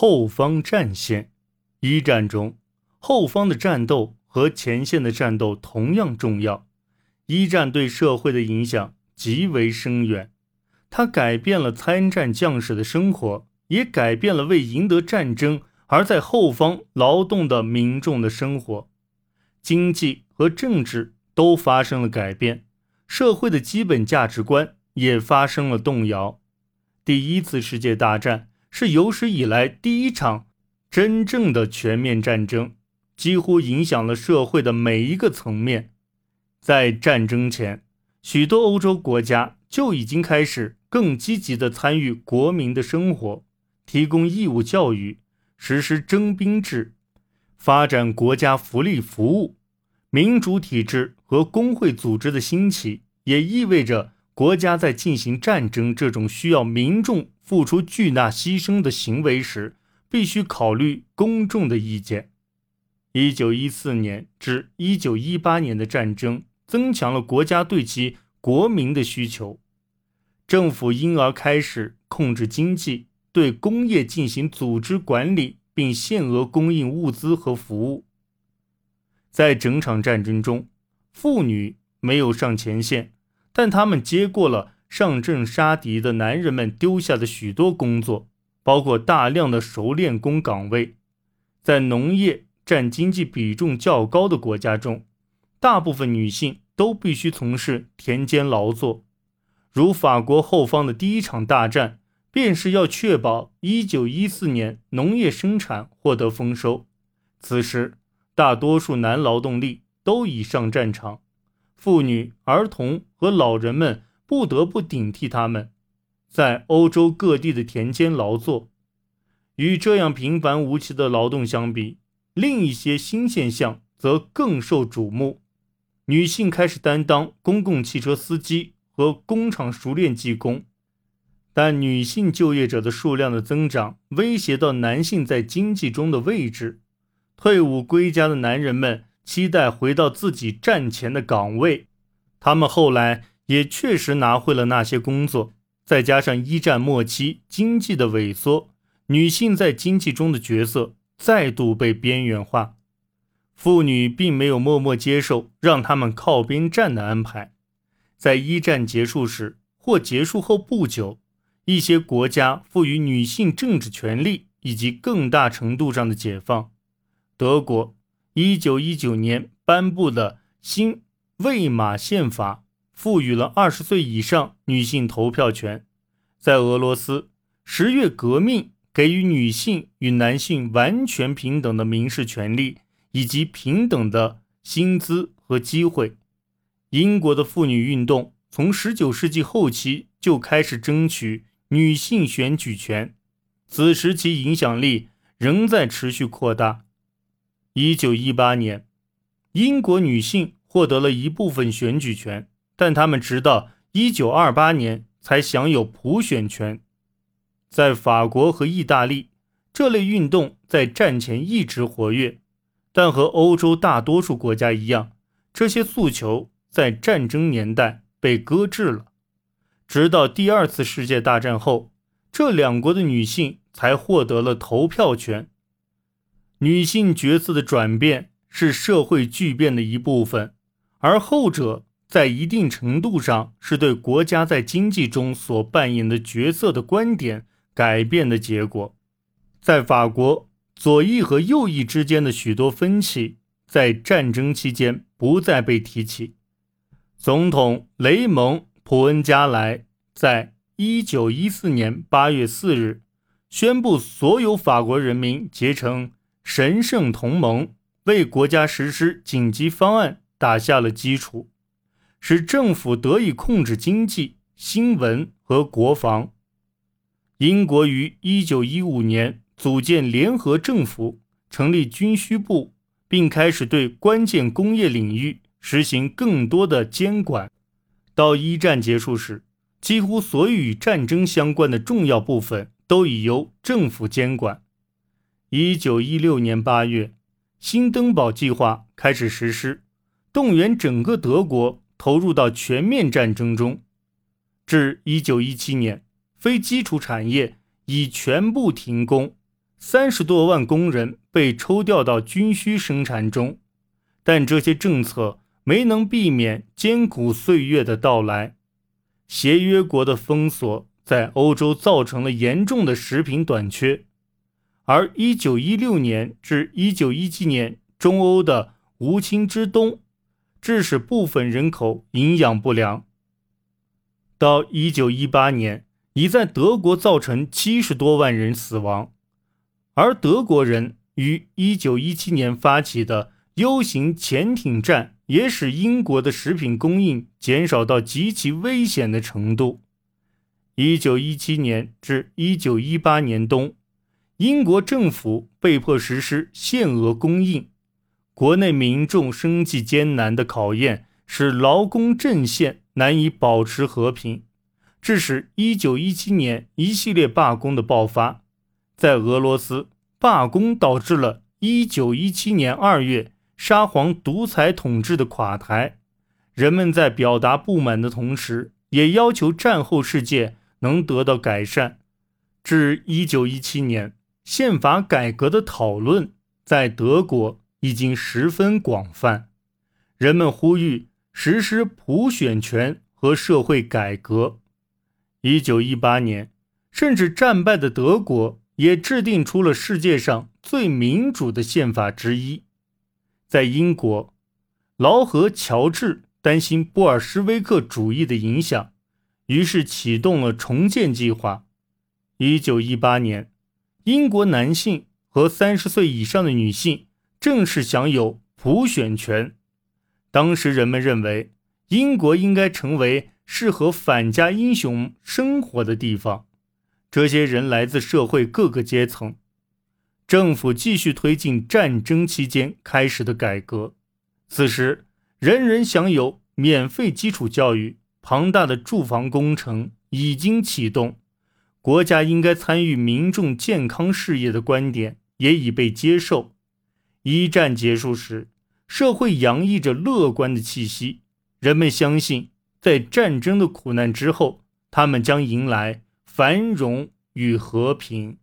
后方战线，一战中，后方的战斗和前线的战斗同样重要。一战对社会的影响极为深远，它改变了参战将士的生活，也改变了为赢得战争而在后方劳动的民众的生活。经济和政治都发生了改变，社会的基本价值观也发生了动摇。第一次世界大战是有史以来第一场真正的全面战争，几乎影响了社会的每一个层面。在战争前，许多欧洲国家就已经开始更积极地参与国民的生活，提供义务教育，实施征兵制，发展国家福利服务。民主体制和工会组织的兴起，也意味着国家在进行战争这种需要民众付出巨大牺牲的行为时，必须考虑公众的意见。一九一四年至一九一八年的战争。增强了国家对其国民的需求，政府因而开始控制经济，对工业进行组织管理，并限额供应物资和服务。在整场战争中，妇女没有上前线，但他们接过了上阵杀敌的男人们丢下的许多工作，包括大量的熟练工岗位。在农业占经济比重较高的国家中。大部分女性都必须从事田间劳作，如法国后方的第一场大战，便是要确保1914年农业生产获得丰收。此时，大多数男劳动力都已上战场，妇女、儿童和老人们不得不顶替他们，在欧洲各地的田间劳作。与这样平凡无奇的劳动相比，另一些新现象则更受瞩目。女性开始担当公共汽车司机和工厂熟练技工，但女性就业者的数量的增长威胁到男性在经济中的位置。退伍归家的男人们期待回到自己战前的岗位，他们后来也确实拿回了那些工作。再加上一战末期经济的萎缩，女性在经济中的角色再度被边缘化。妇女并没有默默接受让他们靠边站的安排，在一战结束时或结束后不久，一些国家赋予女性政治权利以及更大程度上的解放。德国1919年颁布的新魏玛宪法赋予了20岁以上女性投票权。在俄罗斯，十月革命给予女性与男性完全平等的民事权利。以及平等的薪资和机会。英国的妇女运动从19世纪后期就开始争取女性选举权，此时其影响力仍在持续扩大。1918年，英国女性获得了一部分选举权，但她们直到1928年才享有普选权。在法国和意大利，这类运动在战前一直活跃。但和欧洲大多数国家一样，这些诉求在战争年代被搁置了。直到第二次世界大战后，这两国的女性才获得了投票权。女性角色的转变是社会巨变的一部分，而后者在一定程度上是对国家在经济中所扮演的角色的观点改变的结果。在法国。左翼和右翼之间的许多分歧在战争期间不再被提起。总统雷蒙·普恩加莱在1914年8月4日宣布，所有法国人民结成神圣同盟，为国家实施紧急方案打下了基础，使政府得以控制经济、新闻和国防。英国于1915年。组建联合政府，成立军需部，并开始对关键工业领域实行更多的监管。到一战结束时，几乎所有与战争相关的重要部分都已由政府监管。一九一六年八月，新登堡计划开始实施，动员整个德国投入到全面战争中。至一九一七年，非基础产业已全部停工。三十多万工人被抽调到军需生产中，但这些政策没能避免艰苦岁月的到来。协约国的封锁在欧洲造成了严重的食品短缺，而1916年至1917年中欧的无情之冬，致使部分人口营养不良。到1918年，已在德国造成七十多万人死亡。而德国人于1917年发起的 U 型潜艇战，也使英国的食品供应减少到极其危险的程度。1917年至1918年冬，英国政府被迫实施限额供应，国内民众生计艰难的考验，使劳工阵线难以保持和平，致使1917年一系列罢工的爆发。在俄罗斯，罢工导致了1917年2月沙皇独裁统治的垮台。人们在表达不满的同时，也要求战后世界能得到改善。至1917年，宪法改革的讨论在德国已经十分广泛，人们呼吁实施普选权和社会改革。1918年，甚至战败的德国。也制定出了世界上最民主的宪法之一。在英国，劳合乔治担心布尔什维克主义的影响，于是启动了重建计划。一九一八年，英国男性和三十岁以上的女性正式享有普选权。当时人们认为，英国应该成为适合反家英雄生活的地方。这些人来自社会各个阶层，政府继续推进战争期间开始的改革。此时，人人享有免费基础教育，庞大的住房工程已经启动，国家应该参与民众健康事业的观点也已被接受。一战结束时，社会洋溢着乐观的气息，人们相信，在战争的苦难之后，他们将迎来。繁荣与和平。